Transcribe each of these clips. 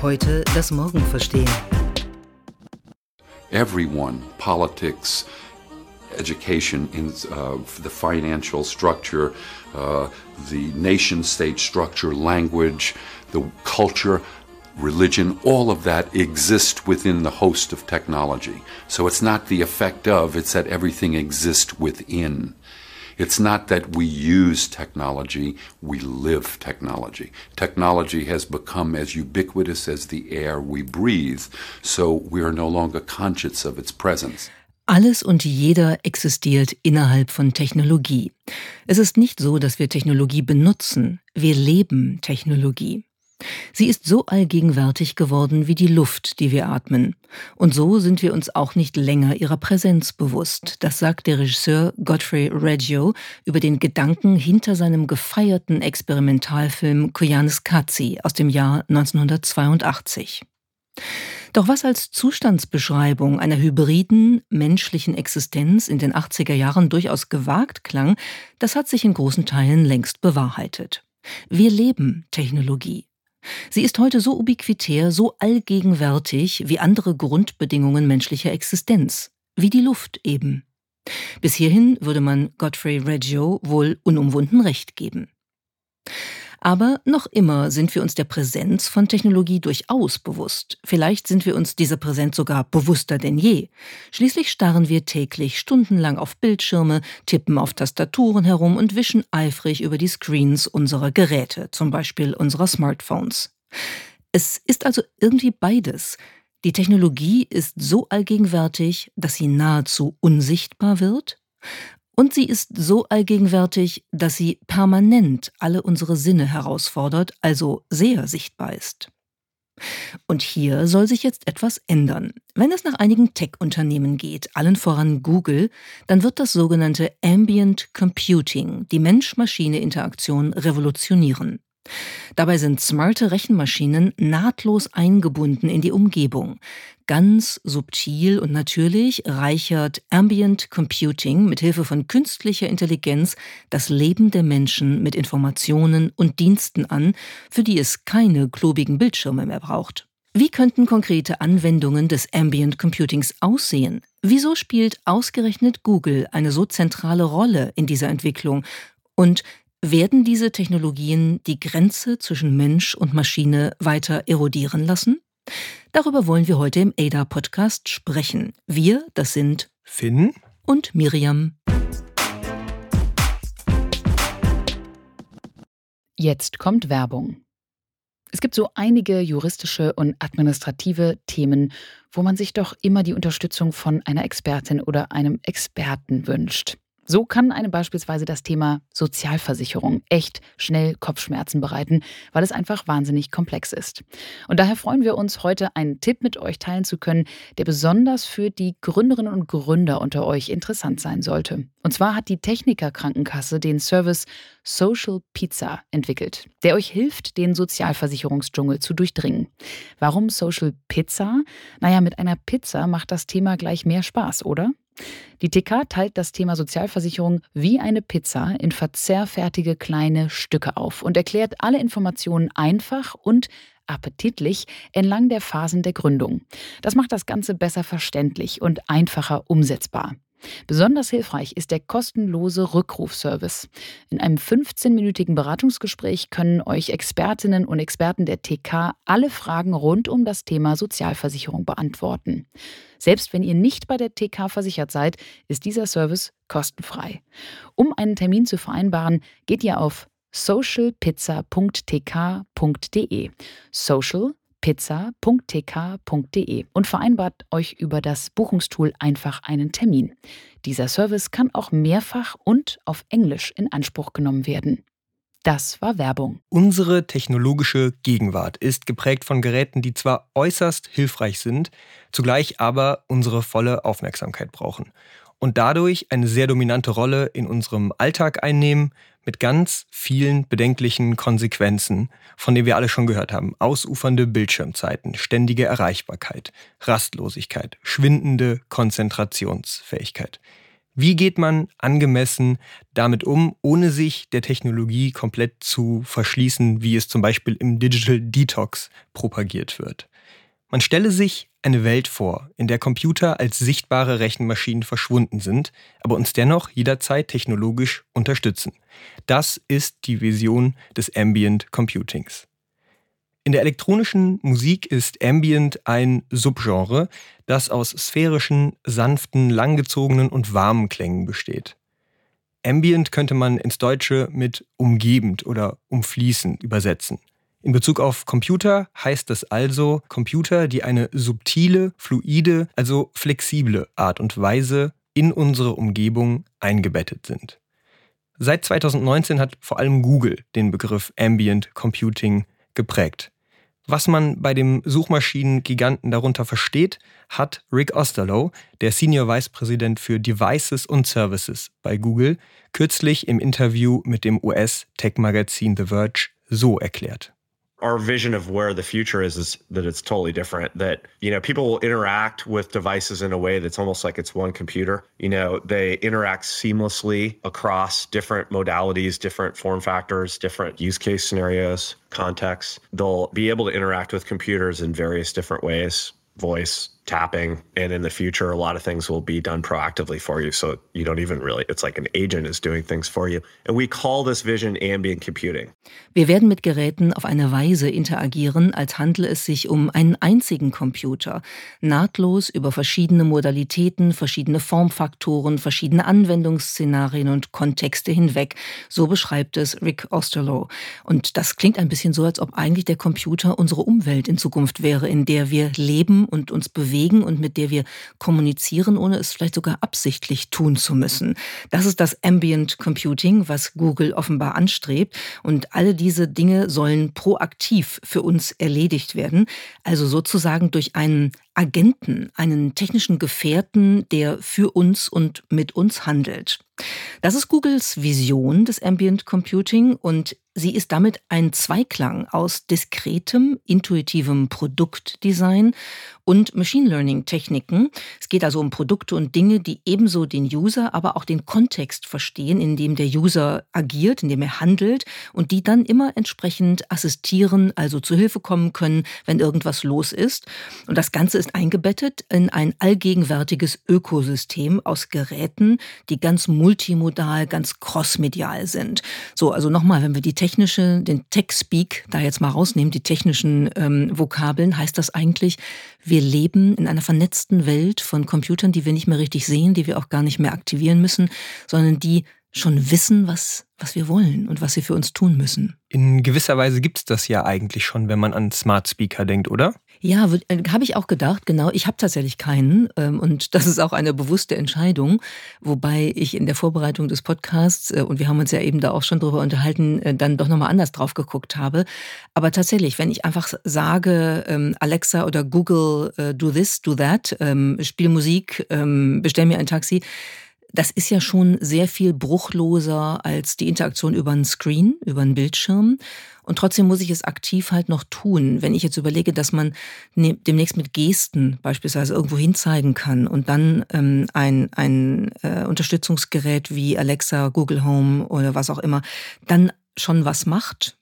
Heute das Morgen verstehen. Everyone, politics, education, in uh, the financial structure, uh, the nation state structure, language, the culture, religion, all of that exists within the host of technology. So it's not the effect of, it's that everything exists within. It's not that we use technology, we live technology. Technology has become as ubiquitous as the air we breathe, so we are no longer conscious of its presence. Alles und jeder existiert innerhalb von Technologie. Es ist nicht so, dass wir Technologie benutzen, wir leben Technologie. Sie ist so allgegenwärtig geworden wie die Luft, die wir atmen. Und so sind wir uns auch nicht länger ihrer Präsenz bewusst. Das sagt der Regisseur Godfrey Reggio über den Gedanken hinter seinem gefeierten Experimentalfilm Koyanis Katsi aus dem Jahr 1982. Doch was als Zustandsbeschreibung einer hybriden menschlichen Existenz in den 80er Jahren durchaus gewagt klang, das hat sich in großen Teilen längst bewahrheitet. Wir leben Technologie. Sie ist heute so ubiquitär, so allgegenwärtig wie andere Grundbedingungen menschlicher Existenz, wie die Luft eben. Bis hierhin würde man Godfrey Reggio wohl unumwunden recht geben. Aber noch immer sind wir uns der Präsenz von Technologie durchaus bewusst. Vielleicht sind wir uns dieser Präsenz sogar bewusster denn je. Schließlich starren wir täglich stundenlang auf Bildschirme, tippen auf Tastaturen herum und wischen eifrig über die Screens unserer Geräte, zum Beispiel unserer Smartphones. Es ist also irgendwie beides. Die Technologie ist so allgegenwärtig, dass sie nahezu unsichtbar wird, und sie ist so allgegenwärtig, dass sie permanent alle unsere Sinne herausfordert, also sehr sichtbar ist. Und hier soll sich jetzt etwas ändern. Wenn es nach einigen Tech-Unternehmen geht, allen voran Google, dann wird das sogenannte Ambient Computing die Mensch-Maschine-Interaktion revolutionieren. Dabei sind smarte Rechenmaschinen nahtlos eingebunden in die Umgebung. Ganz subtil und natürlich reichert Ambient Computing mit Hilfe von künstlicher Intelligenz das Leben der Menschen mit Informationen und Diensten an, für die es keine klobigen Bildschirme mehr braucht. Wie könnten konkrete Anwendungen des Ambient Computings aussehen? Wieso spielt ausgerechnet Google eine so zentrale Rolle in dieser Entwicklung? Und werden diese Technologien die Grenze zwischen Mensch und Maschine weiter erodieren lassen? Darüber wollen wir heute im ADA-Podcast sprechen. Wir, das sind Finn und Miriam. Jetzt kommt Werbung. Es gibt so einige juristische und administrative Themen, wo man sich doch immer die Unterstützung von einer Expertin oder einem Experten wünscht. So kann einem beispielsweise das Thema Sozialversicherung echt schnell Kopfschmerzen bereiten, weil es einfach wahnsinnig komplex ist. Und daher freuen wir uns, heute einen Tipp mit euch teilen zu können, der besonders für die Gründerinnen und Gründer unter euch interessant sein sollte. Und zwar hat die Techniker Krankenkasse den Service Social Pizza entwickelt, der euch hilft, den Sozialversicherungsdschungel zu durchdringen. Warum Social Pizza? Naja, mit einer Pizza macht das Thema gleich mehr Spaß, oder? Die TK teilt das Thema Sozialversicherung wie eine Pizza in verzehrfertige kleine Stücke auf und erklärt alle Informationen einfach und appetitlich entlang der Phasen der Gründung. Das macht das Ganze besser verständlich und einfacher umsetzbar. Besonders hilfreich ist der kostenlose Rückrufservice. In einem 15-minütigen Beratungsgespräch können euch Expertinnen und Experten der TK alle Fragen rund um das Thema Sozialversicherung beantworten. Selbst wenn ihr nicht bei der TK versichert seid, ist dieser Service kostenfrei. Um einen Termin zu vereinbaren, geht ihr auf socialpizza.tk.de. Social pizza.tk.de und vereinbart euch über das Buchungstool einfach einen Termin. Dieser Service kann auch mehrfach und auf Englisch in Anspruch genommen werden. Das war Werbung. Unsere technologische Gegenwart ist geprägt von Geräten, die zwar äußerst hilfreich sind, zugleich aber unsere volle Aufmerksamkeit brauchen und dadurch eine sehr dominante Rolle in unserem Alltag einnehmen, mit ganz vielen bedenklichen Konsequenzen, von denen wir alle schon gehört haben. Ausufernde Bildschirmzeiten, ständige Erreichbarkeit, Rastlosigkeit, schwindende Konzentrationsfähigkeit. Wie geht man angemessen damit um, ohne sich der Technologie komplett zu verschließen, wie es zum Beispiel im Digital Detox propagiert wird? Man stelle sich eine Welt vor, in der Computer als sichtbare Rechenmaschinen verschwunden sind, aber uns dennoch jederzeit technologisch unterstützen. Das ist die Vision des Ambient Computings. In der elektronischen Musik ist Ambient ein Subgenre, das aus sphärischen, sanften, langgezogenen und warmen Klängen besteht. Ambient könnte man ins Deutsche mit umgebend oder umfließend übersetzen. In Bezug auf Computer heißt das also Computer, die eine subtile, fluide, also flexible Art und Weise in unsere Umgebung eingebettet sind. Seit 2019 hat vor allem Google den Begriff Ambient Computing geprägt. Was man bei dem Suchmaschinengiganten darunter versteht, hat Rick Osterloh, der Senior Vice President für Devices und Services bei Google, kürzlich im Interview mit dem US-Tech-Magazin The Verge so erklärt. Our vision of where the future is is that it's totally different that you know people will interact with devices in a way that's almost like it's one computer. You know they interact seamlessly across different modalities different form factors different use case scenarios contexts. They'll be able to interact with computers in various different ways voice tapping and in the future a lot of things will be done proactively for you. So you don't even really it's like an agent is doing things for you. And we call this vision ambient computing. Wir werden mit geräten auf eine weise interagieren als handle es sich um einen einzigen computer. Nahtlos über verschiedene modalitäten verschiedene formfaktoren verschiedene anwendungsszenarien und kontexte hinweg. So beschreibt es rick osterloh. Und das klingt ein bisschen so als ob eigentlich der computer unsere umwelt in zukunft wäre in der wir leben und uns bewegen bewegen und mit der wir kommunizieren, ohne es vielleicht sogar absichtlich tun zu müssen. Das ist das Ambient Computing, was Google offenbar anstrebt. Und alle diese Dinge sollen proaktiv für uns erledigt werden, also sozusagen durch einen Agenten, einen technischen Gefährten, der für uns und mit uns handelt. Das ist Googles Vision des Ambient Computing und sie ist damit ein Zweiklang aus diskretem, intuitivem Produktdesign und Machine Learning Techniken. Es geht also um Produkte und Dinge, die ebenso den User, aber auch den Kontext verstehen, in dem der User agiert, in dem er handelt und die dann immer entsprechend assistieren, also zu Hilfe kommen können, wenn irgendwas los ist. Und das Ganze ist eingebettet in ein allgegenwärtiges Ökosystem aus Geräten, die ganz multimodal, ganz crossmedial sind. So, also nochmal, wenn wir die technische, den Tech-Speak da jetzt mal rausnehmen, die technischen ähm, Vokabeln, heißt das eigentlich, wir leben in einer vernetzten Welt von Computern, die wir nicht mehr richtig sehen, die wir auch gar nicht mehr aktivieren müssen, sondern die schon wissen, was, was wir wollen und was sie für uns tun müssen. In gewisser Weise gibt es das ja eigentlich schon, wenn man an Smart Speaker denkt, oder? Ja, äh, habe ich auch gedacht, genau. Ich habe tatsächlich keinen ähm, und das ist auch eine bewusste Entscheidung, wobei ich in der Vorbereitung des Podcasts, äh, und wir haben uns ja eben da auch schon drüber unterhalten, äh, dann doch nochmal anders drauf geguckt habe. Aber tatsächlich, wenn ich einfach sage, ähm, Alexa oder Google, do this, do that, ähm, spiel Musik, bestell mir ein Taxi, das ist ja schon sehr viel bruchloser als die Interaktion über einen Screen, über einen Bildschirm. Und trotzdem muss ich es aktiv halt noch tun. Wenn ich jetzt überlege, dass man ne, demnächst mit Gesten beispielsweise irgendwo hinzeigen kann und dann ähm, ein, ein äh, Unterstützungsgerät wie Alexa, Google Home oder was auch immer, dann schon was macht,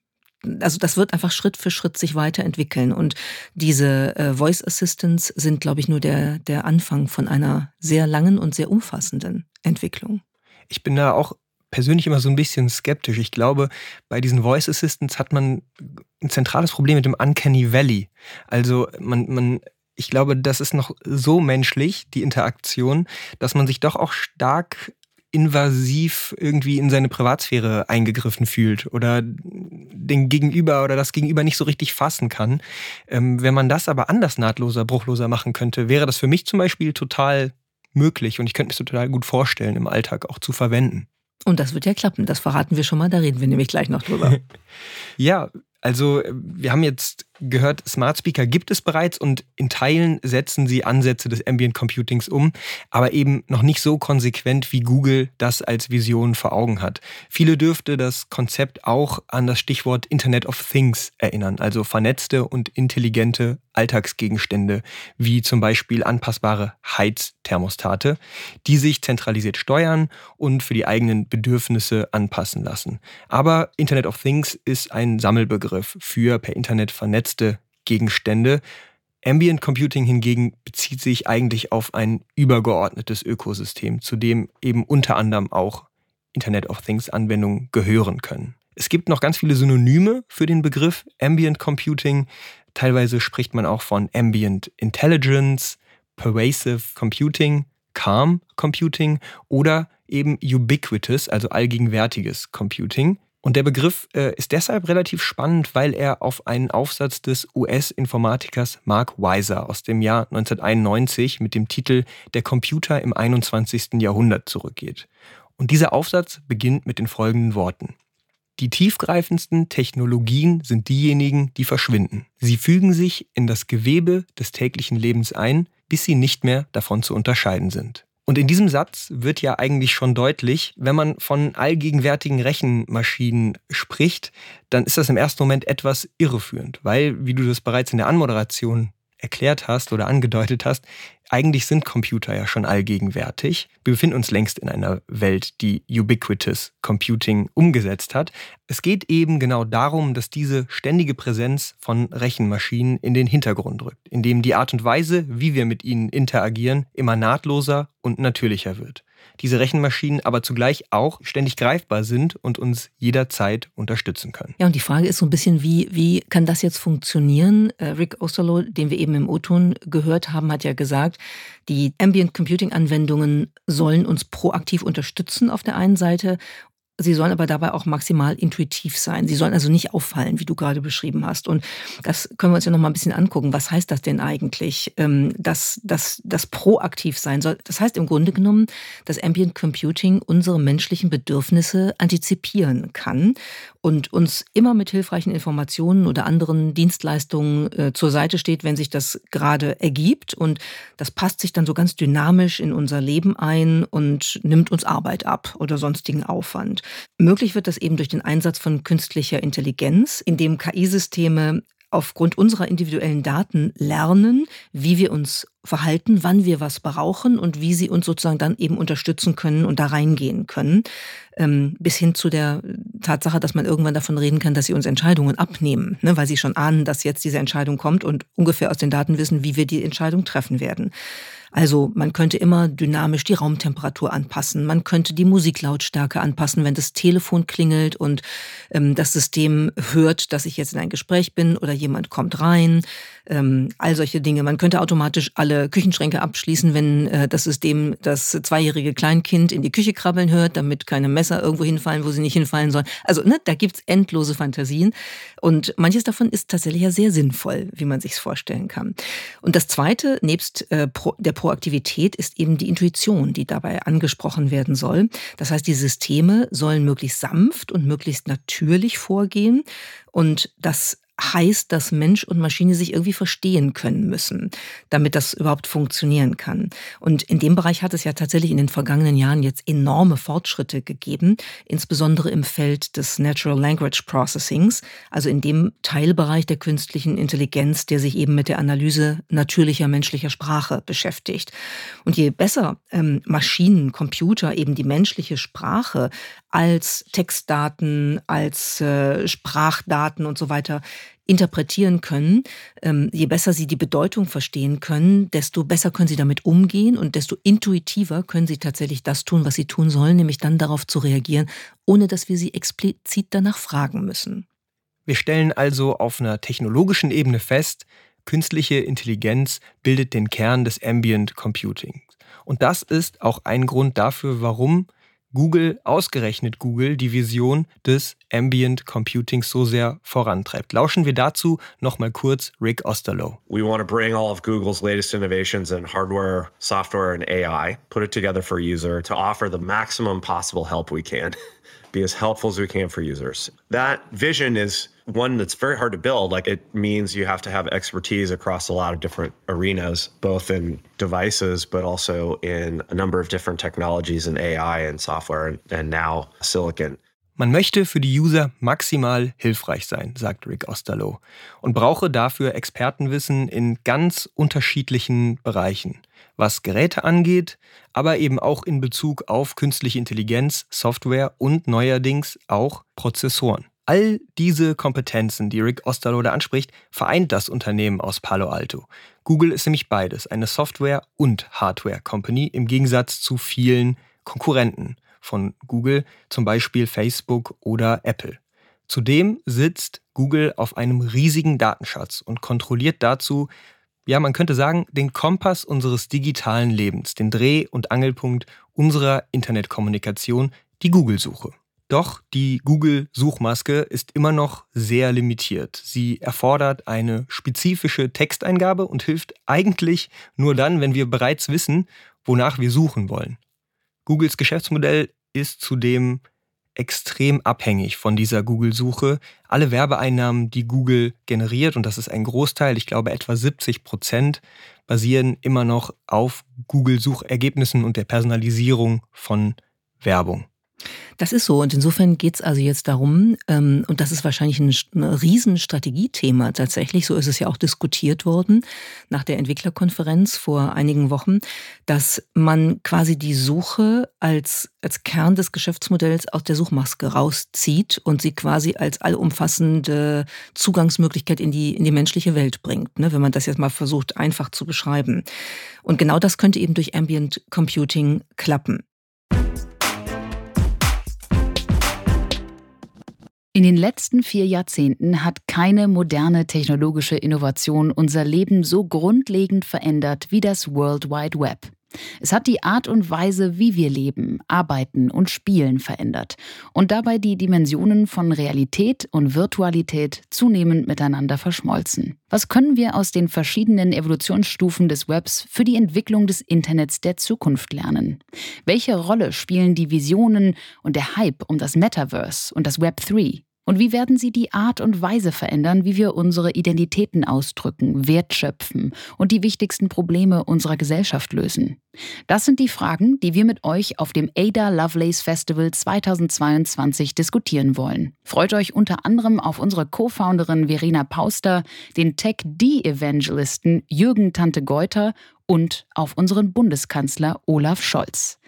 also das wird einfach Schritt für Schritt sich weiterentwickeln. Und diese äh, Voice Assistants sind, glaube ich, nur der, der Anfang von einer sehr langen und sehr umfassenden Entwicklung. Ich bin da auch persönlich immer so ein bisschen skeptisch. Ich glaube, bei diesen Voice Assistants hat man ein zentrales Problem mit dem Uncanny Valley. Also man, man ich glaube, das ist noch so menschlich, die Interaktion, dass man sich doch auch stark invasiv irgendwie in seine Privatsphäre eingegriffen fühlt oder den Gegenüber oder das Gegenüber nicht so richtig fassen kann. Ähm, wenn man das aber anders nahtloser, bruchloser machen könnte, wäre das für mich zum Beispiel total möglich und ich könnte mir das total gut vorstellen, im Alltag auch zu verwenden. Und das wird ja klappen, das verraten wir schon mal, da reden wir nämlich gleich noch drüber. ja, also wir haben jetzt gehört, Smart Speaker gibt es bereits und in Teilen setzen sie Ansätze des Ambient Computings um, aber eben noch nicht so konsequent, wie Google das als Vision vor Augen hat. Viele dürfte das Konzept auch an das Stichwort Internet of Things erinnern, also vernetzte und intelligente Alltagsgegenstände, wie zum Beispiel anpassbare Heizthermostate, die sich zentralisiert steuern und für die eigenen Bedürfnisse anpassen lassen. Aber Internet of Things ist ein Sammelbegriff für per Internet vernetzte Gegenstände. Ambient Computing hingegen bezieht sich eigentlich auf ein übergeordnetes Ökosystem, zu dem eben unter anderem auch Internet of Things Anwendungen gehören können. Es gibt noch ganz viele Synonyme für den Begriff Ambient Computing. Teilweise spricht man auch von Ambient Intelligence, Pervasive Computing, Calm Computing oder eben Ubiquitous, also allgegenwärtiges Computing. Und der Begriff äh, ist deshalb relativ spannend, weil er auf einen Aufsatz des US-Informatikers Mark Weiser aus dem Jahr 1991 mit dem Titel Der Computer im 21. Jahrhundert zurückgeht. Und dieser Aufsatz beginnt mit den folgenden Worten. Die tiefgreifendsten Technologien sind diejenigen, die verschwinden. Sie fügen sich in das Gewebe des täglichen Lebens ein, bis sie nicht mehr davon zu unterscheiden sind. Und in diesem Satz wird ja eigentlich schon deutlich, wenn man von allgegenwärtigen Rechenmaschinen spricht, dann ist das im ersten Moment etwas irreführend, weil, wie du das bereits in der Anmoderation erklärt hast oder angedeutet hast, eigentlich sind Computer ja schon allgegenwärtig. Wir befinden uns längst in einer Welt, die Ubiquitous Computing umgesetzt hat. Es geht eben genau darum, dass diese ständige Präsenz von Rechenmaschinen in den Hintergrund rückt, indem die Art und Weise, wie wir mit ihnen interagieren, immer nahtloser und natürlicher wird diese Rechenmaschinen aber zugleich auch ständig greifbar sind und uns jederzeit unterstützen können. Ja, und die Frage ist so ein bisschen, wie, wie kann das jetzt funktionieren? Äh, Rick Osterloh, den wir eben im O-Ton gehört haben, hat ja gesagt, die Ambient Computing Anwendungen sollen uns proaktiv unterstützen auf der einen Seite Sie sollen aber dabei auch maximal intuitiv sein. Sie sollen also nicht auffallen, wie du gerade beschrieben hast. Und das können wir uns ja noch mal ein bisschen angucken. Was heißt das denn eigentlich, ähm, dass das, proaktiv sein soll? Das heißt im Grunde genommen, dass Ambient Computing unsere menschlichen Bedürfnisse antizipieren kann und uns immer mit hilfreichen Informationen oder anderen Dienstleistungen äh, zur Seite steht, wenn sich das gerade ergibt. Und das passt sich dann so ganz dynamisch in unser Leben ein und nimmt uns Arbeit ab oder sonstigen Aufwand. Möglich wird das eben durch den Einsatz von künstlicher Intelligenz, indem KI-Systeme aufgrund unserer individuellen Daten lernen, wie wir uns verhalten, wann wir was brauchen und wie sie uns sozusagen dann eben unterstützen können und da reingehen können. Ähm, bis hin zu der Tatsache, dass man irgendwann davon reden kann, dass sie uns Entscheidungen abnehmen, ne, weil sie schon ahnen, dass jetzt diese Entscheidung kommt und ungefähr aus den Daten wissen, wie wir die Entscheidung treffen werden. Also man könnte immer dynamisch die Raumtemperatur anpassen, man könnte die Musiklautstärke anpassen, wenn das Telefon klingelt und ähm, das System hört, dass ich jetzt in ein Gespräch bin oder jemand kommt rein. Ähm, all solche Dinge. Man könnte automatisch alle Küchenschränke abschließen, wenn äh, das System das zweijährige Kleinkind in die Küche krabbeln hört, damit keine Messer irgendwo hinfallen, wo sie nicht hinfallen sollen. Also ne, da gibt's endlose Fantasien. Und manches davon ist tatsächlich ja sehr sinnvoll, wie man sich's vorstellen kann. Und das Zweite, nebst äh, pro, der Proaktivität, ist eben die Intuition, die dabei angesprochen werden soll. Das heißt, die Systeme sollen möglichst sanft und möglichst natürlich vorgehen. Und das heißt, dass Mensch und Maschine sich irgendwie verstehen können müssen, damit das überhaupt funktionieren kann. Und in dem Bereich hat es ja tatsächlich in den vergangenen Jahren jetzt enorme Fortschritte gegeben, insbesondere im Feld des Natural Language Processings, also in dem Teilbereich der künstlichen Intelligenz, der sich eben mit der Analyse natürlicher menschlicher Sprache beschäftigt. Und je besser ähm, Maschinen, Computer eben die menschliche Sprache als Textdaten, als äh, Sprachdaten und so weiter interpretieren können, ähm, je besser sie die Bedeutung verstehen können, desto besser können sie damit umgehen und desto intuitiver können sie tatsächlich das tun, was sie tun sollen, nämlich dann darauf zu reagieren, ohne dass wir sie explizit danach fragen müssen. Wir stellen also auf einer technologischen Ebene fest, künstliche Intelligenz bildet den Kern des Ambient Computing. Und das ist auch ein Grund dafür, warum Google, ausgerechnet Google, die Vision des Ambient Computings so sehr vorantreibt. Lauschen wir dazu nochmal kurz Rick Osterloh. We want to bring all of Google's latest innovations in hardware, software and AI, put it together for a user to offer the maximum possible help we can. Be as helpful as we can for users. That vision is one that's very hard to build. Like it means you have to have expertise across a lot of different arenas, both in devices, but also in a number of different technologies in AI and software and, and now silicon. Man möchte für die User maximal hilfreich sein, sagt Rick Osterloh, und brauche dafür Expertenwissen in ganz unterschiedlichen Bereichen, was Geräte angeht, aber eben auch in Bezug auf künstliche Intelligenz, Software und neuerdings auch Prozessoren. All diese Kompetenzen, die Rick Osterloh da anspricht, vereint das Unternehmen aus Palo Alto. Google ist nämlich beides, eine Software- und Hardware-Company im Gegensatz zu vielen Konkurrenten von Google, zum Beispiel Facebook oder Apple. Zudem sitzt Google auf einem riesigen Datenschatz und kontrolliert dazu, ja, man könnte sagen, den Kompass unseres digitalen Lebens, den Dreh- und Angelpunkt unserer Internetkommunikation, die Google-Suche. Doch die Google-Suchmaske ist immer noch sehr limitiert. Sie erfordert eine spezifische Texteingabe und hilft eigentlich nur dann, wenn wir bereits wissen, wonach wir suchen wollen. Googles Geschäftsmodell ist zudem extrem abhängig von dieser Google-Suche. Alle Werbeeinnahmen, die Google generiert, und das ist ein Großteil, ich glaube etwa 70 Prozent, basieren immer noch auf Google-Suchergebnissen und der Personalisierung von Werbung. Das ist so und insofern geht es also jetzt darum, ähm, und das ist wahrscheinlich ein, ein Riesenstrategiethema tatsächlich, so ist es ja auch diskutiert worden nach der Entwicklerkonferenz vor einigen Wochen, dass man quasi die Suche als, als Kern des Geschäftsmodells aus der Suchmaske rauszieht und sie quasi als allumfassende Zugangsmöglichkeit in die, in die menschliche Welt bringt, ne, wenn man das jetzt mal versucht einfach zu beschreiben. Und genau das könnte eben durch Ambient Computing klappen. In den letzten vier Jahrzehnten hat keine moderne technologische Innovation unser Leben so grundlegend verändert wie das World Wide Web. Es hat die Art und Weise, wie wir leben, arbeiten und spielen verändert und dabei die Dimensionen von Realität und Virtualität zunehmend miteinander verschmolzen. Was können wir aus den verschiedenen Evolutionsstufen des Webs für die Entwicklung des Internets der Zukunft lernen? Welche Rolle spielen die Visionen und der Hype um das Metaverse und das Web 3? Und wie werden sie die Art und Weise verändern, wie wir unsere Identitäten ausdrücken, wertschöpfen und die wichtigsten Probleme unserer Gesellschaft lösen? Das sind die Fragen, die wir mit euch auf dem Ada Lovelace Festival 2022 diskutieren wollen. Freut euch unter anderem auf unsere Co-Founderin Verena Pauster, den Tech-D-Evangelisten Jürgen Tante Geuter und auf unseren Bundeskanzler Olaf Scholz.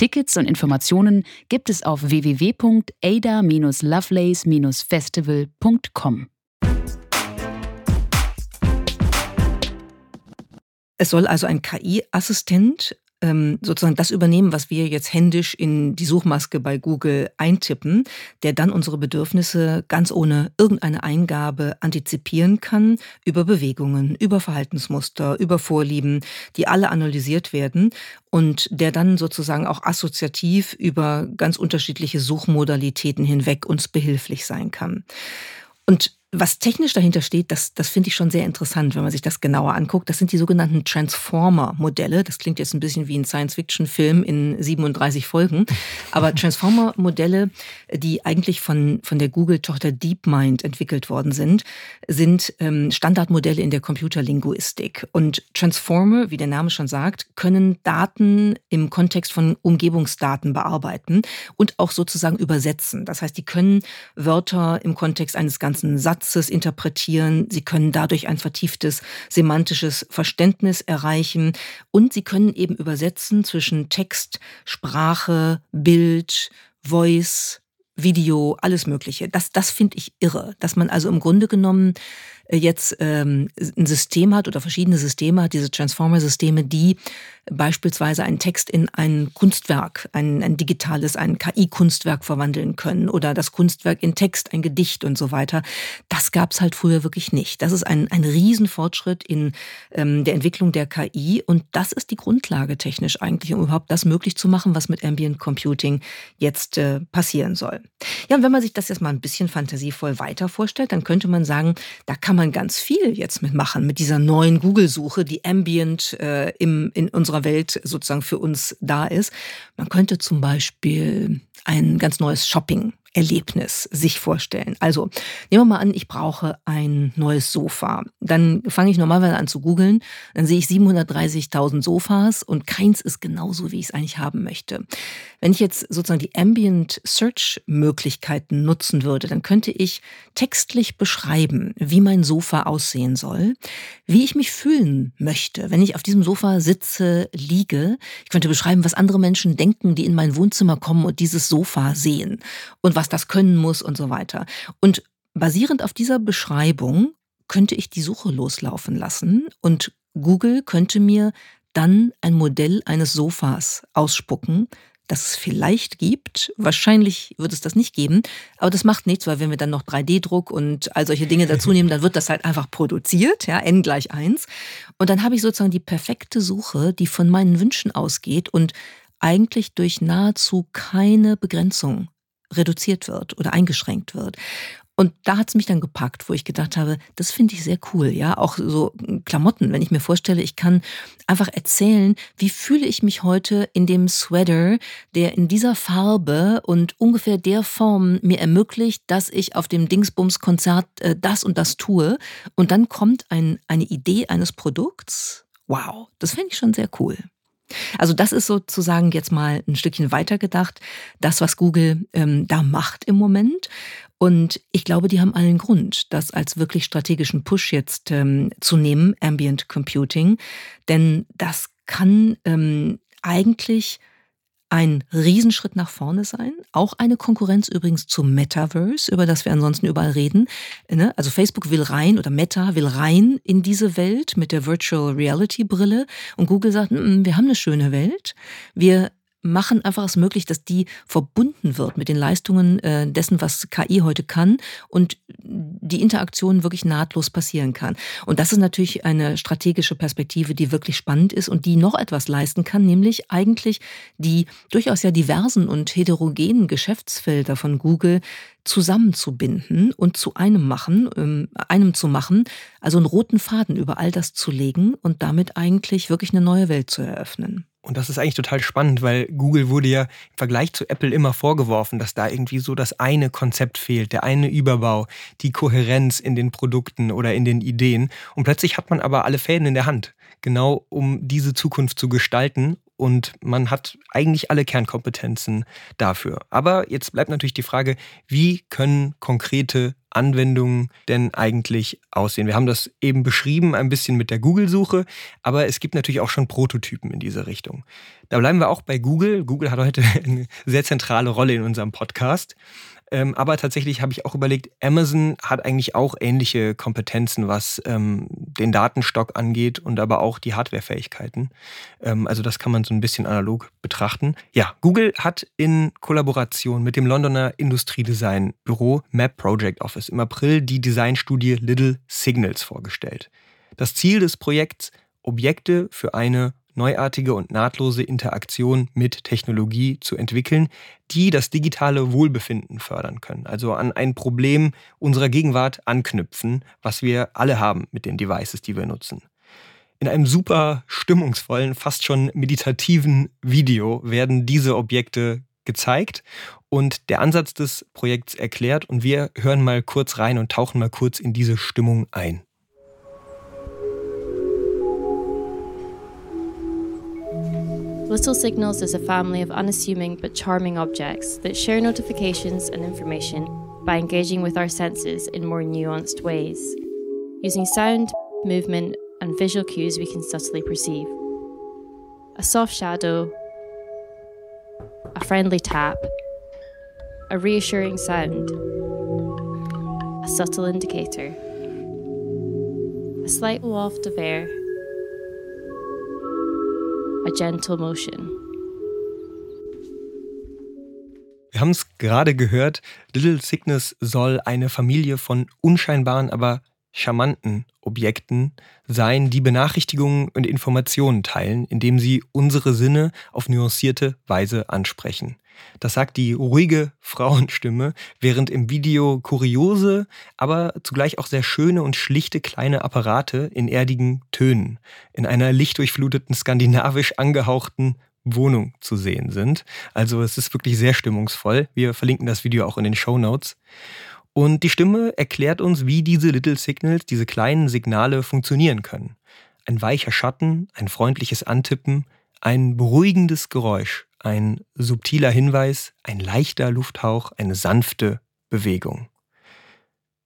Tickets und Informationen gibt es auf www.ada-lovelace-festival.com. Es soll also ein KI-Assistent ähm, sozusagen das übernehmen, was wir jetzt händisch in die Suchmaske bei Google eintippen, der dann unsere Bedürfnisse ganz ohne irgendeine Eingabe antizipieren kann über Bewegungen, über Verhaltensmuster, über Vorlieben, die alle analysiert werden und der dann sozusagen auch assoziativ über ganz unterschiedliche Suchmodalitäten hinweg uns behilflich sein kann. Und was technisch dahinter steht, das, das finde ich schon sehr interessant, wenn man sich das genauer anguckt. Das sind die sogenannten Transformer-Modelle. Das klingt jetzt ein bisschen wie ein Science-Fiction-Film in 37 Folgen. Aber Transformer-Modelle, die eigentlich von, von der Google-Tochter DeepMind entwickelt worden sind, sind ähm, Standardmodelle in der Computerlinguistik. Und Transformer, wie der Name schon sagt, können Daten im Kontext von Umgebungsdaten bearbeiten und auch sozusagen übersetzen. Das heißt, die können Wörter im Kontext eines ganzen Satzes Satzes interpretieren. Sie können dadurch ein vertieftes semantisches Verständnis erreichen und sie können eben übersetzen zwischen Text, Sprache, Bild, Voice, Video, alles Mögliche. Das, das finde ich irre, dass man also im Grunde genommen jetzt ähm, ein System hat oder verschiedene Systeme hat, diese Transformer-Systeme, die beispielsweise einen Text in ein Kunstwerk, ein, ein digitales, ein KI-Kunstwerk verwandeln können oder das Kunstwerk in Text, ein Gedicht und so weiter. Das gab es halt früher wirklich nicht. Das ist ein, ein Riesenfortschritt in ähm, der Entwicklung der KI und das ist die Grundlage technisch eigentlich, um überhaupt das möglich zu machen, was mit Ambient Computing jetzt äh, passieren soll. Ja, und wenn man sich das jetzt mal ein bisschen fantasievoll weiter vorstellt, dann könnte man sagen, da kann man ganz viel jetzt mitmachen mit dieser neuen Google-Suche, die Ambient äh, im, in unserer Welt sozusagen für uns da ist. Man könnte zum Beispiel ein ganz neues Shopping Erlebnis sich vorstellen. Also nehmen wir mal an, ich brauche ein neues Sofa. Dann fange ich normalerweise an zu googeln. Dann sehe ich 730.000 Sofas und keins ist genauso, wie ich es eigentlich haben möchte. Wenn ich jetzt sozusagen die Ambient Search Möglichkeiten nutzen würde, dann könnte ich textlich beschreiben, wie mein Sofa aussehen soll, wie ich mich fühlen möchte, wenn ich auf diesem Sofa sitze, liege. Ich könnte beschreiben, was andere Menschen denken, die in mein Wohnzimmer kommen und dieses Sofa sehen und was das können muss und so weiter. Und basierend auf dieser Beschreibung könnte ich die Suche loslaufen lassen und Google könnte mir dann ein Modell eines Sofas ausspucken, das es vielleicht gibt. Wahrscheinlich wird es das nicht geben, aber das macht nichts, weil wenn wir dann noch 3D-Druck und all solche Dinge dazu nehmen, dann wird das halt einfach produziert, ja, n gleich 1. Und dann habe ich sozusagen die perfekte Suche, die von meinen Wünschen ausgeht und eigentlich durch nahezu keine Begrenzung reduziert wird oder eingeschränkt wird. Und da hat es mich dann gepackt, wo ich gedacht habe, das finde ich sehr cool, ja, auch so Klamotten, wenn ich mir vorstelle, ich kann einfach erzählen, wie fühle ich mich heute in dem Sweater, der in dieser Farbe und ungefähr der Form mir ermöglicht, dass ich auf dem Dingsbums-Konzert äh, das und das tue. Und dann kommt ein, eine Idee eines Produkts. Wow, das finde ich schon sehr cool. Also das ist sozusagen jetzt mal ein Stückchen weitergedacht, das, was Google ähm, da macht im Moment. Und ich glaube, die haben allen Grund, das als wirklich strategischen Push jetzt ähm, zu nehmen, Ambient Computing. Denn das kann ähm, eigentlich ein Riesenschritt nach vorne sein. Auch eine Konkurrenz übrigens zum Metaverse, über das wir ansonsten überall reden. Ne? Also Facebook will rein oder Meta will rein in diese Welt mit der Virtual Reality Brille. Und Google sagt, wir haben eine schöne Welt. Wir machen einfach es möglich, dass die verbunden wird mit den Leistungen äh, dessen, was KI heute kann und die Interaktion wirklich nahtlos passieren kann. Und das ist natürlich eine strategische Perspektive, die wirklich spannend ist und die noch etwas leisten kann, nämlich eigentlich die durchaus ja diversen und heterogenen Geschäftsfelder von Google zusammenzubinden und zu einem machen, ähm, einem zu machen, also einen roten Faden über all das zu legen und damit eigentlich wirklich eine neue Welt zu eröffnen. Und das ist eigentlich total spannend, weil Google wurde ja im Vergleich zu Apple immer vorgeworfen, dass da irgendwie so das eine Konzept fehlt, der eine Überbau, die Kohärenz in den Produkten oder in den Ideen. Und plötzlich hat man aber alle Fäden in der Hand, genau um diese Zukunft zu gestalten und man hat eigentlich alle Kernkompetenzen dafür. Aber jetzt bleibt natürlich die Frage, wie können konkrete Anwendungen denn eigentlich aussehen? Wir haben das eben beschrieben, ein bisschen mit der Google-Suche, aber es gibt natürlich auch schon Prototypen in diese Richtung. Da bleiben wir auch bei Google. Google hat heute eine sehr zentrale Rolle in unserem Podcast. Ähm, aber tatsächlich habe ich auch überlegt, Amazon hat eigentlich auch ähnliche Kompetenzen, was ähm, den Datenstock angeht und aber auch die Hardwarefähigkeiten. Ähm, also das kann man so ein bisschen analog betrachten. Ja, Google hat in Kollaboration mit dem Londoner Industriedesign-Büro Map Project Office im April die Designstudie Little Signals vorgestellt. Das Ziel des Projekts Objekte für eine neuartige und nahtlose Interaktion mit Technologie zu entwickeln, die das digitale Wohlbefinden fördern können. Also an ein Problem unserer Gegenwart anknüpfen, was wir alle haben mit den Devices, die wir nutzen. In einem super stimmungsvollen, fast schon meditativen Video werden diese Objekte gezeigt und der Ansatz des Projekts erklärt und wir hören mal kurz rein und tauchen mal kurz in diese Stimmung ein. Little Signals is a family of unassuming but charming objects that share notifications and information by engaging with our senses in more nuanced ways. Using sound, movement, and visual cues we can subtly perceive. A soft shadow, a friendly tap, a reassuring sound, a subtle indicator, a slight waft of air a gentle motion. Wir haben es gerade gehört, Little Sickness soll eine Familie von unscheinbaren, aber charmanten Objekten sein, die Benachrichtigungen und Informationen teilen, indem sie unsere Sinne auf nuancierte Weise ansprechen. Das sagt die ruhige Frauenstimme, während im Video kuriose, aber zugleich auch sehr schöne und schlichte kleine Apparate in erdigen Tönen, in einer lichtdurchfluteten, skandinavisch angehauchten Wohnung zu sehen sind. Also es ist wirklich sehr stimmungsvoll. Wir verlinken das Video auch in den Show Notes. Und die Stimme erklärt uns, wie diese Little Signals, diese kleinen Signale funktionieren können. Ein weicher Schatten, ein freundliches Antippen, ein beruhigendes Geräusch, ein subtiler Hinweis, ein leichter Lufthauch, eine sanfte Bewegung.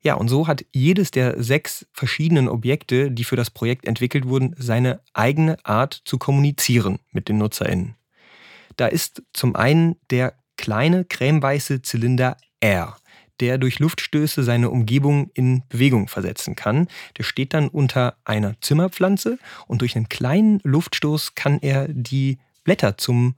Ja, und so hat jedes der sechs verschiedenen Objekte, die für das Projekt entwickelt wurden, seine eigene Art zu kommunizieren mit den NutzerInnen. Da ist zum einen der kleine cremeweiße Zylinder R, der durch Luftstöße seine Umgebung in Bewegung versetzen kann. Der steht dann unter einer Zimmerpflanze und durch einen kleinen Luftstoß kann er die Blätter zum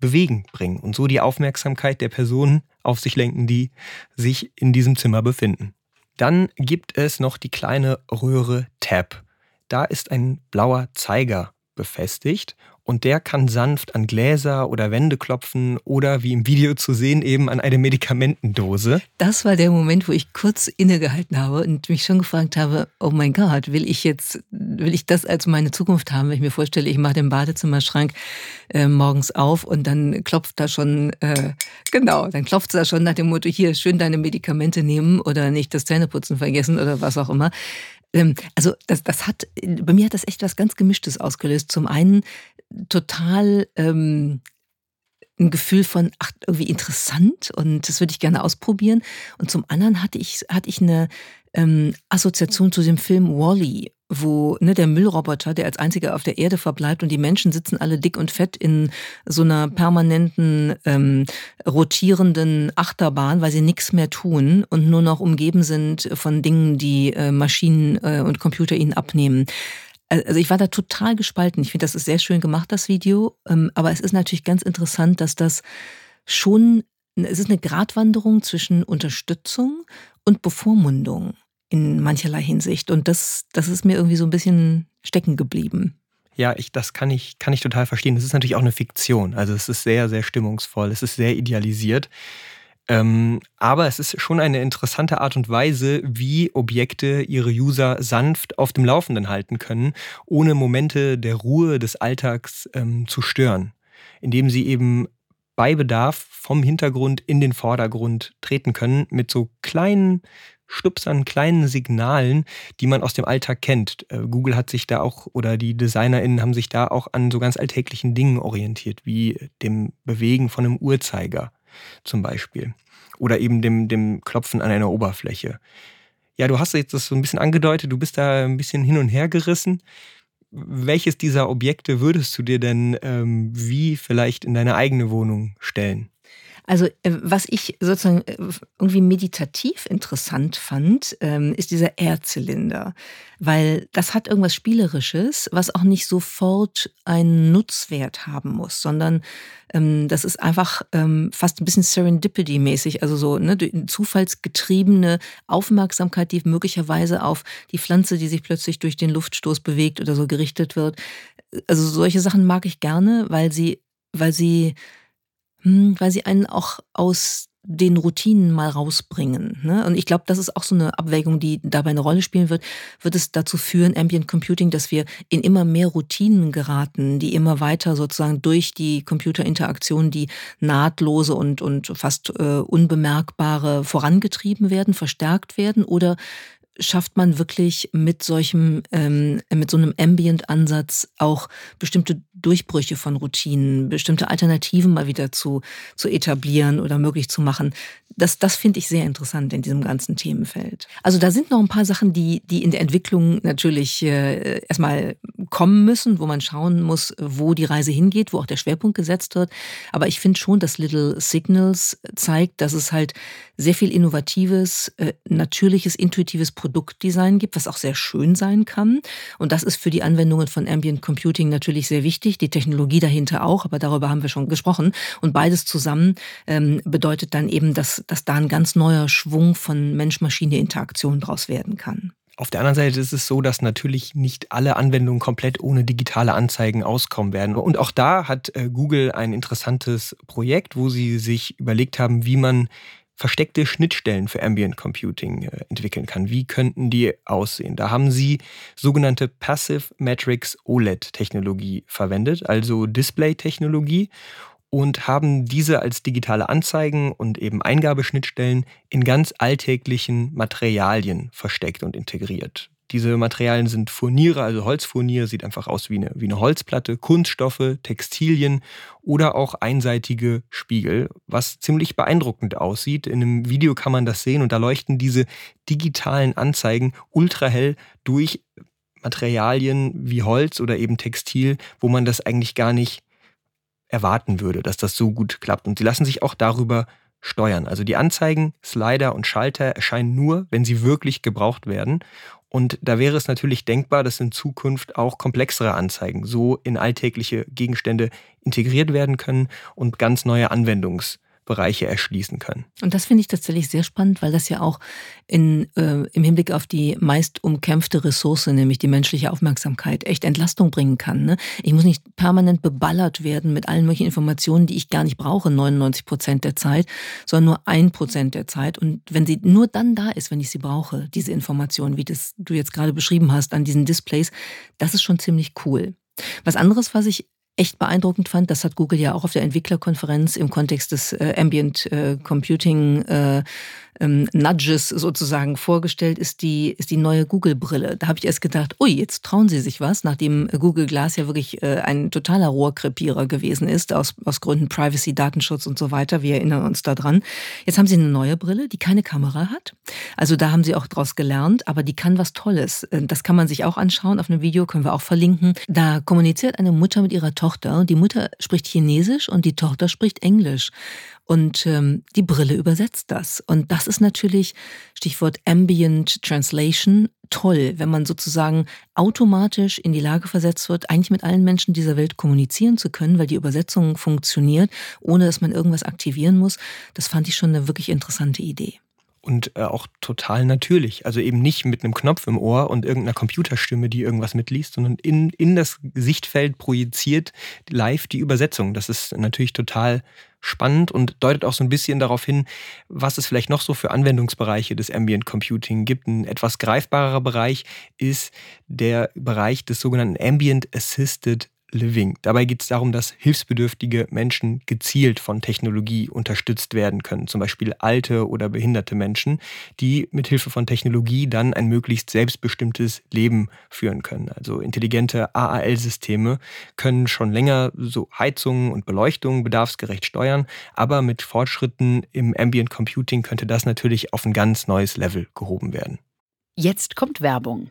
Bewegen bringen und so die Aufmerksamkeit der Personen auf sich lenken, die sich in diesem Zimmer befinden. Dann gibt es noch die kleine Röhre Tab. Da ist ein blauer Zeiger befestigt und der kann sanft an Gläser oder Wände klopfen oder wie im Video zu sehen eben an eine Medikamentendose. Das war der Moment, wo ich kurz innegehalten habe und mich schon gefragt habe, oh mein Gott, will ich jetzt, will ich das als meine Zukunft haben, wenn ich mir vorstelle, ich mache den Badezimmerschrank äh, morgens auf und dann klopft da schon, äh, genau, dann klopft da schon nach dem Motto, hier schön deine Medikamente nehmen oder nicht das Zähneputzen vergessen oder was auch immer. Ähm, also das, das hat, bei mir hat das echt was ganz Gemischtes ausgelöst. Zum einen total ähm, ein Gefühl von, ach, irgendwie interessant und das würde ich gerne ausprobieren. Und zum anderen hatte ich, hatte ich eine ähm, Assoziation zu dem Film Wally, wo ne, der Müllroboter, der als einziger auf der Erde verbleibt und die Menschen sitzen alle dick und fett in so einer permanenten, ähm, rotierenden Achterbahn, weil sie nichts mehr tun und nur noch umgeben sind von Dingen, die äh, Maschinen äh, und Computer ihnen abnehmen. Also ich war da total gespalten. Ich finde, das ist sehr schön gemacht, das Video. Ähm, aber es ist natürlich ganz interessant, dass das schon, es ist eine Gratwanderung zwischen Unterstützung und Bevormundung in mancherlei Hinsicht. Und das, das ist mir irgendwie so ein bisschen stecken geblieben. Ja, ich, das kann ich, kann ich total verstehen. Es ist natürlich auch eine Fiktion. Also es ist sehr, sehr stimmungsvoll. Es ist sehr idealisiert. Ähm, aber es ist schon eine interessante Art und Weise, wie Objekte ihre User sanft auf dem Laufenden halten können, ohne Momente der Ruhe des Alltags ähm, zu stören, indem sie eben bei Bedarf vom Hintergrund in den Vordergrund treten können mit so kleinen Stupsern, kleinen Signalen, die man aus dem Alltag kennt. Äh, Google hat sich da auch oder die DesignerInnen haben sich da auch an so ganz alltäglichen Dingen orientiert, wie dem Bewegen von einem Uhrzeiger zum Beispiel. Oder eben dem, dem Klopfen an einer Oberfläche. Ja, du hast jetzt das so ein bisschen angedeutet, du bist da ein bisschen hin und her gerissen. Welches dieser Objekte würdest du dir denn ähm, wie vielleicht in deine eigene Wohnung stellen? Also äh, was ich sozusagen äh, irgendwie meditativ interessant fand, ähm, ist dieser Erdzylinder, weil das hat irgendwas Spielerisches, was auch nicht sofort einen Nutzwert haben muss, sondern ähm, das ist einfach ähm, fast ein bisschen Serendipity-mäßig, also so ne, zufallsgetriebene Aufmerksamkeit, die möglicherweise auf die Pflanze, die sich plötzlich durch den Luftstoß bewegt oder so gerichtet wird. Also solche Sachen mag ich gerne, weil sie, weil sie weil sie einen auch aus den Routinen mal rausbringen. Ne? Und ich glaube, das ist auch so eine Abwägung, die dabei eine Rolle spielen wird. Wird es dazu führen, Ambient Computing, dass wir in immer mehr Routinen geraten, die immer weiter sozusagen durch die Computerinteraktion, die nahtlose und, und fast äh, unbemerkbare vorangetrieben werden, verstärkt werden? Oder schafft man wirklich mit solchem, ähm, mit so einem Ambient-Ansatz auch bestimmte Durchbrüche von Routinen, bestimmte Alternativen mal wieder zu, zu etablieren oder möglich zu machen. Das, das finde ich sehr interessant in diesem ganzen Themenfeld. Also da sind noch ein paar Sachen, die, die in der Entwicklung natürlich äh, erstmal kommen müssen, wo man schauen muss, wo die Reise hingeht, wo auch der Schwerpunkt gesetzt wird. Aber ich finde schon, dass Little Signals zeigt, dass es halt sehr viel innovatives, äh, natürliches, intuitives Produktdesign gibt, was auch sehr schön sein kann. Und das ist für die Anwendungen von Ambient Computing natürlich sehr wichtig die Technologie dahinter auch, aber darüber haben wir schon gesprochen. Und beides zusammen ähm, bedeutet dann eben, dass, dass da ein ganz neuer Schwung von Mensch-Maschine-Interaktion draus werden kann. Auf der anderen Seite ist es so, dass natürlich nicht alle Anwendungen komplett ohne digitale Anzeigen auskommen werden. Und auch da hat äh, Google ein interessantes Projekt, wo sie sich überlegt haben, wie man versteckte Schnittstellen für Ambient Computing äh, entwickeln kann. Wie könnten die aussehen? Da haben sie sogenannte Passive Matrix OLED-Technologie verwendet, also Display-Technologie, und haben diese als digitale Anzeigen und eben Eingabeschnittstellen in ganz alltäglichen Materialien versteckt und integriert. Diese Materialien sind Furniere, also Holzfurnier, sieht einfach aus wie eine, wie eine Holzplatte, Kunststoffe, Textilien oder auch einseitige Spiegel, was ziemlich beeindruckend aussieht. In einem Video kann man das sehen und da leuchten diese digitalen Anzeigen ultrahell durch Materialien wie Holz oder eben Textil, wo man das eigentlich gar nicht erwarten würde, dass das so gut klappt. Und sie lassen sich auch darüber steuern. Also die Anzeigen, Slider und Schalter erscheinen nur, wenn sie wirklich gebraucht werden. Und da wäre es natürlich denkbar, dass in Zukunft auch komplexere Anzeigen so in alltägliche Gegenstände integriert werden können und ganz neue Anwendungs Bereiche erschließen können. Und das finde ich tatsächlich sehr spannend, weil das ja auch in, äh, im Hinblick auf die meist umkämpfte Ressource, nämlich die menschliche Aufmerksamkeit, echt Entlastung bringen kann. Ne? Ich muss nicht permanent beballert werden mit allen möglichen Informationen, die ich gar nicht brauche, 99 Prozent der Zeit, sondern nur ein Prozent der Zeit. Und wenn sie nur dann da ist, wenn ich sie brauche, diese Information, wie das du jetzt gerade beschrieben hast an diesen Displays, das ist schon ziemlich cool. Was anderes, was ich echt beeindruckend fand, das hat Google ja auch auf der Entwicklerkonferenz im Kontext des äh, Ambient äh, Computing äh, ähm, Nudges sozusagen vorgestellt, ist die, ist die neue Google-Brille. Da habe ich erst gedacht, ui, jetzt trauen sie sich was, nachdem Google Glass ja wirklich äh, ein totaler Rohrkrepierer gewesen ist, aus, aus Gründen Privacy, Datenschutz und so weiter. Wir erinnern uns daran. Jetzt haben sie eine neue Brille, die keine Kamera hat. Also da haben sie auch draus gelernt, aber die kann was Tolles. Äh, das kann man sich auch anschauen auf einem Video, können wir auch verlinken. Da kommuniziert eine Mutter mit ihrer Tochter. Die Mutter spricht Chinesisch und die Tochter spricht Englisch. Und ähm, die Brille übersetzt das. Und das ist natürlich, Stichwort Ambient Translation, toll, wenn man sozusagen automatisch in die Lage versetzt wird, eigentlich mit allen Menschen dieser Welt kommunizieren zu können, weil die Übersetzung funktioniert, ohne dass man irgendwas aktivieren muss. Das fand ich schon eine wirklich interessante Idee und äh, auch total natürlich. Also eben nicht mit einem Knopf im Ohr und irgendeiner Computerstimme, die irgendwas mitliest, sondern in, in das Sichtfeld projiziert live die Übersetzung. Das ist natürlich total spannend und deutet auch so ein bisschen darauf hin, was es vielleicht noch so für Anwendungsbereiche des Ambient Computing gibt. Ein etwas greifbarer Bereich ist der Bereich des sogenannten Ambient Assisted Living. Dabei geht es darum, dass hilfsbedürftige Menschen gezielt von Technologie unterstützt werden können. Zum Beispiel alte oder behinderte Menschen, die mit Hilfe von Technologie dann ein möglichst selbstbestimmtes Leben führen können. Also intelligente AAL-Systeme können schon länger so Heizungen und Beleuchtung bedarfsgerecht steuern, aber mit Fortschritten im Ambient Computing könnte das natürlich auf ein ganz neues Level gehoben werden. Jetzt kommt Werbung.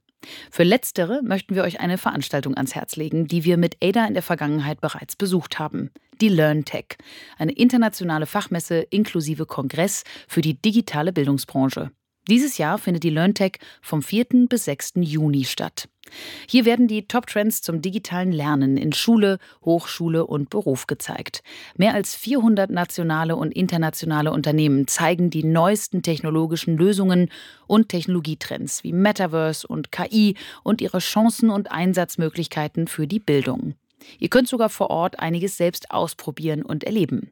Für letztere möchten wir euch eine Veranstaltung ans Herz legen, die wir mit ADA in der Vergangenheit bereits besucht haben. Die LearnTech, eine internationale Fachmesse inklusive Kongress für die digitale Bildungsbranche. Dieses Jahr findet die LearnTech vom 4. bis 6. Juni statt. Hier werden die Top-Trends zum digitalen Lernen in Schule, Hochschule und Beruf gezeigt. Mehr als 400 nationale und internationale Unternehmen zeigen die neuesten technologischen Lösungen und Technologietrends wie Metaverse und KI und ihre Chancen und Einsatzmöglichkeiten für die Bildung. Ihr könnt sogar vor Ort einiges selbst ausprobieren und erleben.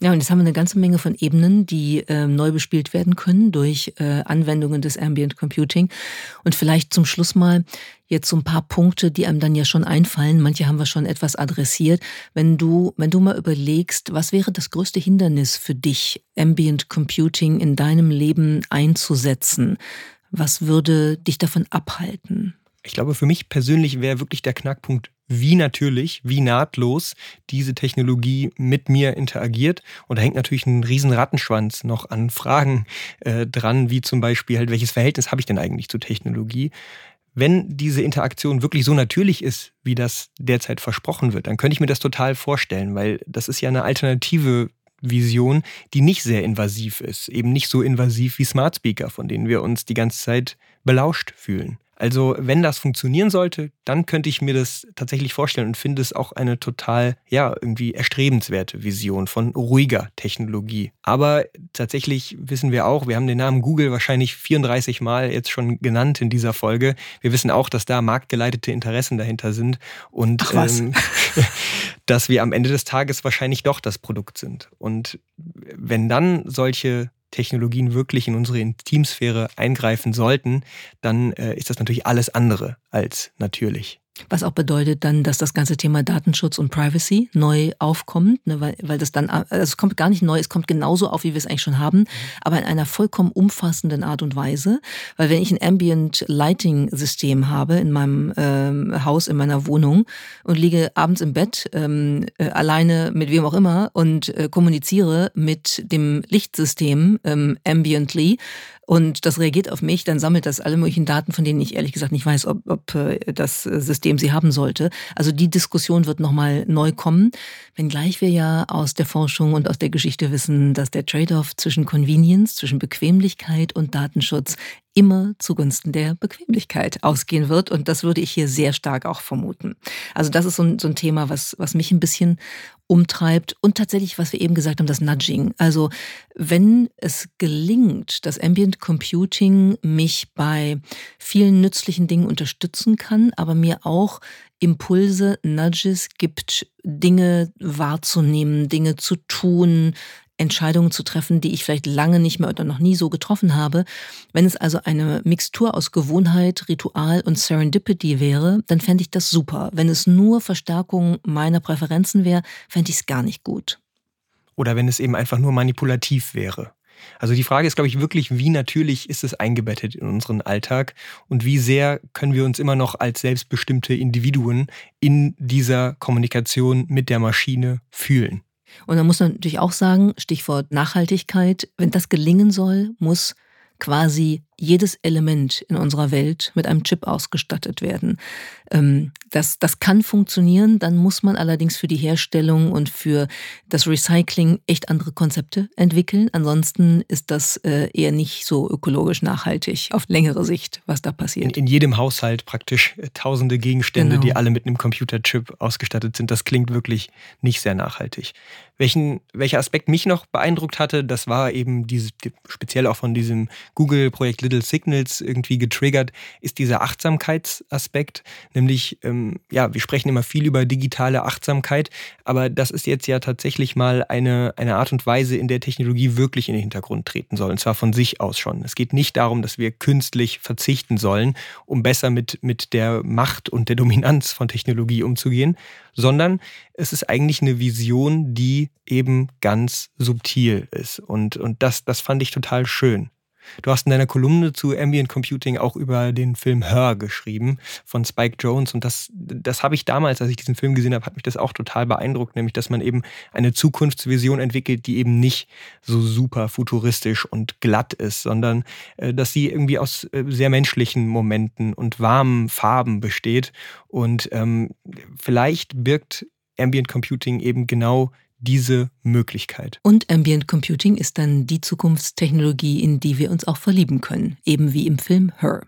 Ja, und jetzt haben wir eine ganze Menge von Ebenen, die äh, neu bespielt werden können durch äh, Anwendungen des Ambient Computing. Und vielleicht zum Schluss mal jetzt so ein paar Punkte, die einem dann ja schon einfallen. Manche haben wir schon etwas adressiert. Wenn du, wenn du mal überlegst, was wäre das größte Hindernis für dich, Ambient Computing in deinem Leben einzusetzen? Was würde dich davon abhalten? Ich glaube, für mich persönlich wäre wirklich der Knackpunkt, wie natürlich, wie nahtlos diese Technologie mit mir interagiert. Und da hängt natürlich ein riesen Rattenschwanz noch an Fragen äh, dran, wie zum Beispiel halt, welches Verhältnis habe ich denn eigentlich zu Technologie? Wenn diese Interaktion wirklich so natürlich ist, wie das derzeit versprochen wird, dann könnte ich mir das total vorstellen, weil das ist ja eine alternative Vision, die nicht sehr invasiv ist, eben nicht so invasiv wie Smart Speaker, von denen wir uns die ganze Zeit belauscht fühlen. Also wenn das funktionieren sollte, dann könnte ich mir das tatsächlich vorstellen und finde es auch eine total, ja, irgendwie erstrebenswerte Vision von ruhiger Technologie. Aber tatsächlich wissen wir auch, wir haben den Namen Google wahrscheinlich 34 Mal jetzt schon genannt in dieser Folge. Wir wissen auch, dass da marktgeleitete Interessen dahinter sind und ähm, dass wir am Ende des Tages wahrscheinlich doch das Produkt sind. Und wenn dann solche Technologien wirklich in unsere Intimsphäre eingreifen sollten, dann äh, ist das natürlich alles andere als natürlich. Was auch bedeutet dann, dass das ganze Thema Datenschutz und Privacy neu aufkommt, ne, weil, weil das dann, also es kommt gar nicht neu, es kommt genauso auf, wie wir es eigentlich schon haben, aber in einer vollkommen umfassenden Art und Weise. Weil wenn ich ein Ambient Lighting System habe in meinem ähm, Haus, in meiner Wohnung und liege abends im Bett ähm, äh, alleine mit wem auch immer und äh, kommuniziere mit dem Lichtsystem ähm, ambiently, und das reagiert auf mich, dann sammelt das alle möglichen Daten, von denen ich ehrlich gesagt nicht weiß, ob, ob äh, das System sie haben sollte. Also die Diskussion wird nochmal neu kommen, wenngleich wir ja aus der Forschung und aus der Geschichte wissen, dass der Trade-off zwischen Convenience, zwischen Bequemlichkeit und Datenschutz immer zugunsten der Bequemlichkeit ausgehen wird. Und das würde ich hier sehr stark auch vermuten. Also das ist so ein, so ein Thema, was, was mich ein bisschen umtreibt und tatsächlich, was wir eben gesagt haben, das Nudging. Also wenn es gelingt, dass Ambient Computing mich bei vielen nützlichen Dingen unterstützen kann, aber mir auch Impulse, Nudges gibt, Dinge wahrzunehmen, Dinge zu tun, Entscheidungen zu treffen, die ich vielleicht lange nicht mehr oder noch nie so getroffen habe. Wenn es also eine Mixtur aus Gewohnheit, Ritual und Serendipity wäre, dann fände ich das super. Wenn es nur Verstärkung meiner Präferenzen wäre, fände ich es gar nicht gut. Oder wenn es eben einfach nur manipulativ wäre. Also die Frage ist, glaube ich, wirklich, wie natürlich ist es eingebettet in unseren Alltag und wie sehr können wir uns immer noch als selbstbestimmte Individuen in dieser Kommunikation mit der Maschine fühlen. Und da muss man natürlich auch sagen, Stichwort Nachhaltigkeit, wenn das gelingen soll, muss quasi jedes Element in unserer Welt mit einem Chip ausgestattet werden. Ähm, das, das kann funktionieren, dann muss man allerdings für die Herstellung und für das Recycling echt andere Konzepte entwickeln. Ansonsten ist das äh, eher nicht so ökologisch nachhaltig auf längere Sicht, was da passiert. In, in jedem Haushalt praktisch äh, tausende Gegenstände, genau. die alle mit einem Computerchip ausgestattet sind. Das klingt wirklich nicht sehr nachhaltig. Welchen, welcher Aspekt mich noch beeindruckt hatte, das war eben diese, speziell auch von diesem Google-Projekt Little Signals irgendwie getriggert, ist dieser Achtsamkeitsaspekt. Nämlich, ähm, ja, wir sprechen immer viel über digitale Achtsamkeit, aber das ist jetzt ja tatsächlich mal eine, eine Art und Weise, in der Technologie wirklich in den Hintergrund treten soll. Und zwar von sich aus schon. Es geht nicht darum, dass wir künstlich verzichten sollen, um besser mit, mit der Macht und der Dominanz von Technologie umzugehen, sondern es ist eigentlich eine Vision, die eben ganz subtil ist. Und, und das, das fand ich total schön. Du hast in deiner Kolumne zu Ambient Computing auch über den Film Her geschrieben von Spike Jones und das, das habe ich damals, als ich diesen Film gesehen habe, hat mich das auch total beeindruckt, nämlich dass man eben eine Zukunftsvision entwickelt, die eben nicht so super futuristisch und glatt ist, sondern äh, dass sie irgendwie aus äh, sehr menschlichen Momenten und warmen Farben besteht. Und ähm, vielleicht birgt Ambient Computing eben genau diese Möglichkeit. Und Ambient Computing ist dann die Zukunftstechnologie, in die wir uns auch verlieben können, eben wie im Film Her.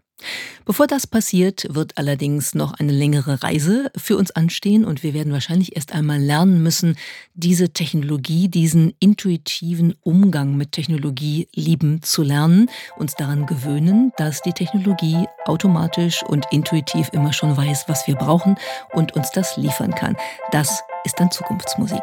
Bevor das passiert, wird allerdings noch eine längere Reise für uns anstehen und wir werden wahrscheinlich erst einmal lernen müssen, diese Technologie, diesen intuitiven Umgang mit Technologie lieben zu lernen, uns daran gewöhnen, dass die Technologie automatisch und intuitiv immer schon weiß, was wir brauchen und uns das liefern kann. Das ist dann Zukunftsmusik.